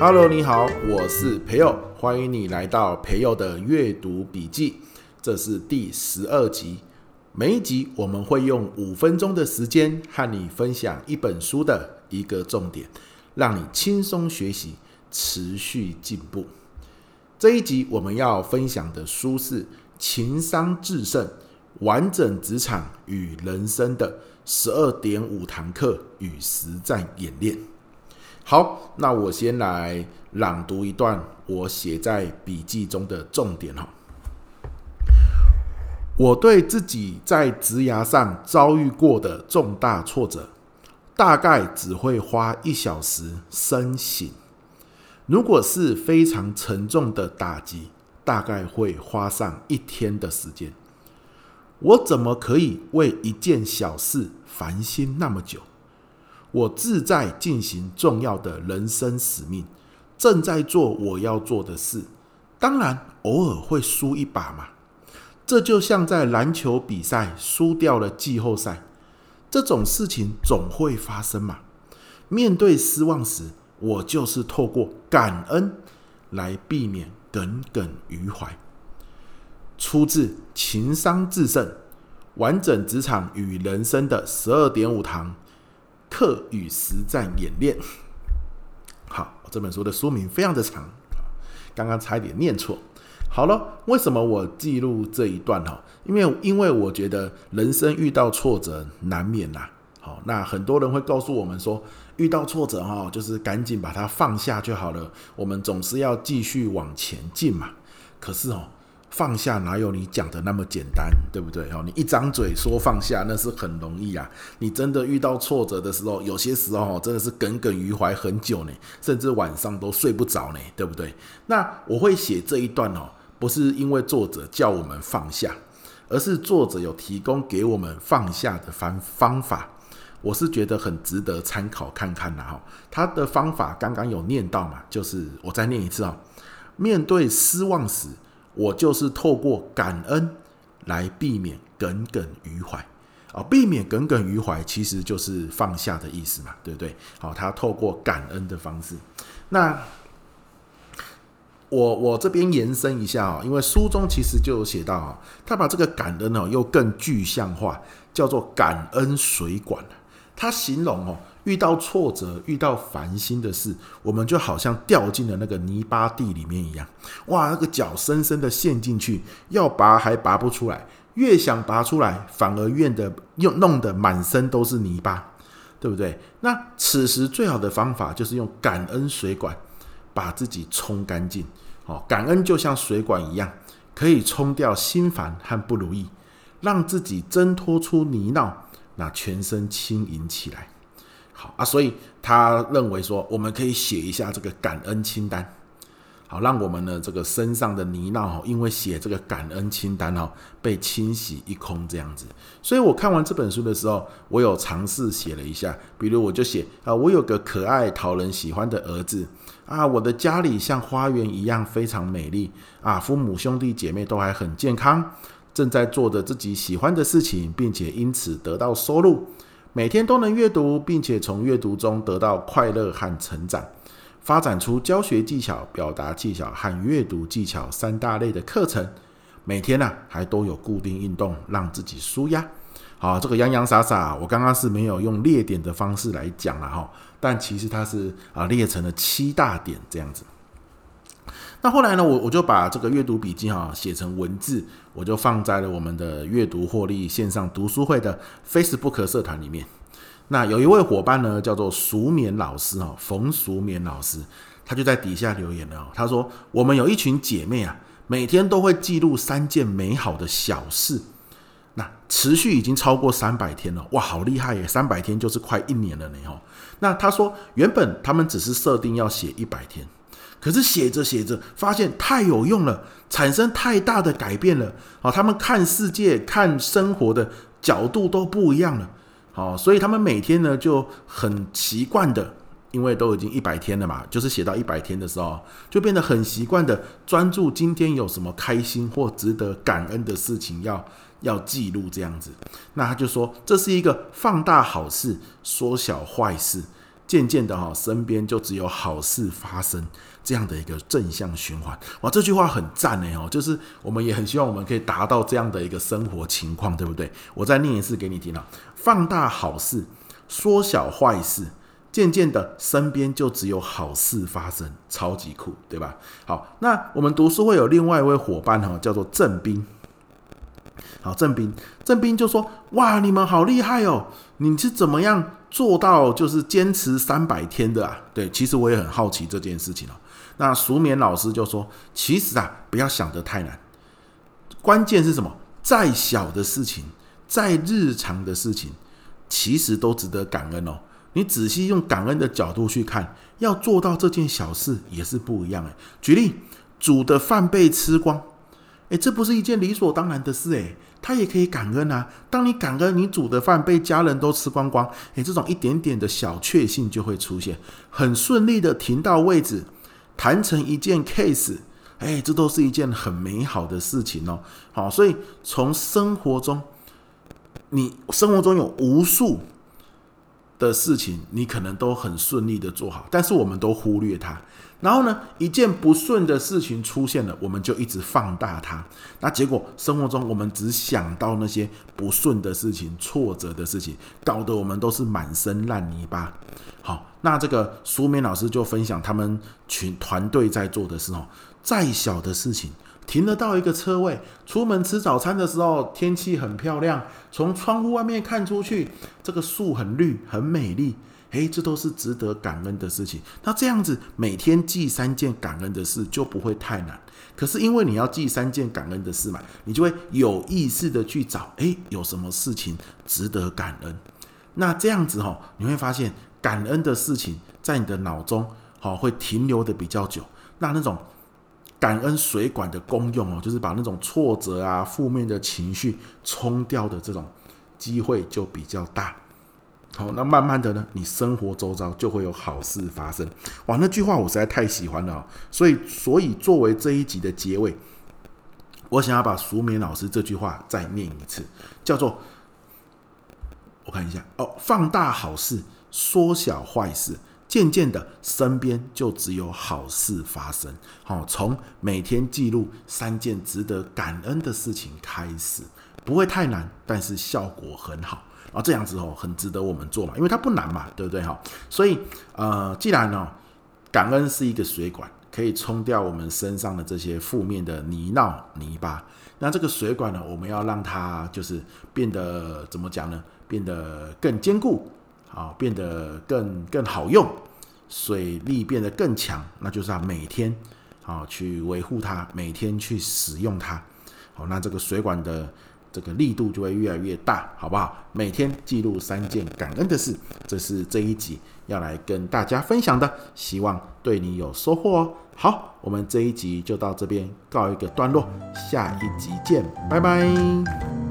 Hello，你好，我是培佑，欢迎你来到培佑的阅读笔记，这是第十二集。每一集我们会用五分钟的时间和你分享一本书的一个重点，让你轻松学习，持续进步。这一集我们要分享的书是《情商致胜：完整职场与人生的十二点五堂课与实战演练》。好，那我先来朗读一段我写在笔记中的重点哈。我对自己在职涯上遭遇过的重大挫折，大概只会花一小时深省；如果是非常沉重的打击，大概会花上一天的时间。我怎么可以为一件小事烦心那么久？我自在进行重要的人生使命，正在做我要做的事。当然，偶尔会输一把嘛。这就像在篮球比赛输掉了季后赛，这种事情总会发生嘛。面对失望时，我就是透过感恩来避免耿耿于怀。出自《情商致胜：完整职场与人生的十二点五堂》。课与实战演练。好，这本书的书名非常的长，刚刚差一点念错。好了，为什么我记录这一段哈？因为因为我觉得人生遇到挫折难免呐。好，那很多人会告诉我们说，遇到挫折哈，就是赶紧把它放下就好了。我们总是要继续往前进嘛。可是哦。放下哪有你讲的那么简单，对不对？哦，你一张嘴说放下，那是很容易啊。你真的遇到挫折的时候，有些时候真的是耿耿于怀很久呢，甚至晚上都睡不着呢，对不对？那我会写这一段哦，不是因为作者叫我们放下，而是作者有提供给我们放下的方方法，我是觉得很值得参考看看的哈。他的方法刚刚有念到嘛，就是我再念一次啊，面对失望时。我就是透过感恩来避免耿耿于怀啊，避免耿耿于怀其实就是放下的意思嘛，对不对？好，他透过感恩的方式。那我我这边延伸一下啊，因为书中其实就有写到啊，他把这个感恩哦又更具象化，叫做感恩水管。他形容哦。遇到挫折、遇到烦心的事，我们就好像掉进了那个泥巴地里面一样。哇，那个脚深深的陷进去，要拔还拔不出来，越想拔出来，反而怨的又弄得满身都是泥巴，对不对？那此时最好的方法就是用感恩水管把自己冲干净。哦，感恩就像水管一样，可以冲掉心烦和不如意，让自己挣脱出泥淖，那全身轻盈起来。好啊，所以他认为说，我们可以写一下这个感恩清单，好，让我们的这个身上的泥淖哈，因为写这个感恩清单哈，被清洗一空这样子。所以我看完这本书的时候，我有尝试写了一下，比如我就写啊，我有个可爱讨人喜欢的儿子。啊，我的家里像花园一样非常美丽。啊，父母兄弟姐妹都还很健康，正在做着自己喜欢的事情，并且因此得到收入。每天都能阅读，并且从阅读中得到快乐和成长，发展出教学技巧、表达技巧和阅读技巧三大类的课程。每天呢、啊，还都有固定运动，让自己舒压。好，这个洋洋洒洒，我刚刚是没有用列点的方式来讲了哈，但其实它是啊列成了七大点这样子。那后来呢，我我就把这个阅读笔记哈写成文字，我就放在了我们的阅读获利线上读书会的 Facebook 社团里面。那有一位伙伴呢，叫做熟眠老师哈，冯熟眠老师，他就在底下留言了。他说：“我们有一群姐妹啊，每天都会记录三件美好的小事，那持续已经超过三百天了，哇，好厉害耶！三百天就是快一年了呢哈。那他说，原本他们只是设定要写一百天。”可是写着写着，发现太有用了，产生太大的改变了。好，他们看世界、看生活的角度都不一样了。好，所以他们每天呢就很习惯的因为都已经一百天了嘛，就是写到一百天的时候，就变得很习惯的专注今天有什么开心或值得感恩的事情要要记录这样子。那他就说这是一个放大好事，缩小坏事，渐渐的哈，身边就只有好事发生这样的一个正向循环。哇，这句话很赞哎哦，就是我们也很希望我们可以达到这样的一个生活情况，对不对？我再念一次给你听啊，放大好事，缩小坏事。渐渐的，身边就只有好事发生，超级酷，对吧？好，那我们读书会有另外一位伙伴哈，叫做郑斌。好，郑斌，郑斌就说：“哇，你们好厉害哦！你是怎么样做到就是坚持三百天的啊？”对，其实我也很好奇这件事情哦。那淑勉老师就说：“其实啊，不要想得太难，关键是什么？再小的事情，再日常的事情，其实都值得感恩哦。”你仔细用感恩的角度去看，要做到这件小事也是不一样的。举例，煮的饭被吃光，诶，这不是一件理所当然的事诶，他也可以感恩啊。当你感恩你煮的饭被家人都吃光光，诶，这种一点点的小确幸就会出现，很顺利的停到位置，谈成一件 case，诶，这都是一件很美好的事情哦。好，所以从生活中，你生活中有无数。的事情你可能都很顺利的做好，但是我们都忽略它。然后呢，一件不顺的事情出现了，我们就一直放大它。那结果生活中我们只想到那些不顺的事情、挫折的事情，搞得我们都是满身烂泥巴。好，那这个苏明老师就分享他们群团队在做的时候，再小的事情。停得到一个车位，出门吃早餐的时候，天气很漂亮，从窗户外面看出去，这个树很绿，很美丽，诶，这都是值得感恩的事情。那这样子每天记三件感恩的事就不会太难。可是因为你要记三件感恩的事嘛，你就会有意识的去找，诶，有什么事情值得感恩？那这样子哈，你会发现感恩的事情在你的脑中好会停留的比较久。那那种。感恩水管的功用哦，就是把那种挫折啊、负面的情绪冲掉的这种机会就比较大。好，那慢慢的呢，你生活周遭就会有好事发生。哇，那句话我实在太喜欢了哦，所以所以作为这一集的结尾，我想要把淑勉老师这句话再念一次，叫做我看一下哦，放大好事，缩小坏事。渐渐的，身边就只有好事发生。好，从每天记录三件值得感恩的事情开始，不会太难，但是效果很好。然后这样子哦，很值得我们做嘛，因为它不难嘛，对不对？哈，所以呃，既然呢，感恩是一个水管，可以冲掉我们身上的这些负面的泥淖泥巴。那这个水管呢，我们要让它就是变得怎么讲呢？变得更坚固。好，变得更更好用，水力变得更强，那就是要每天好去维护它，每天去使用它。好，那这个水管的这个力度就会越来越大，好不好？每天记录三件感恩的事，这是这一集要来跟大家分享的，希望对你有收获哦。好，我们这一集就到这边告一个段落，下一集见，拜拜。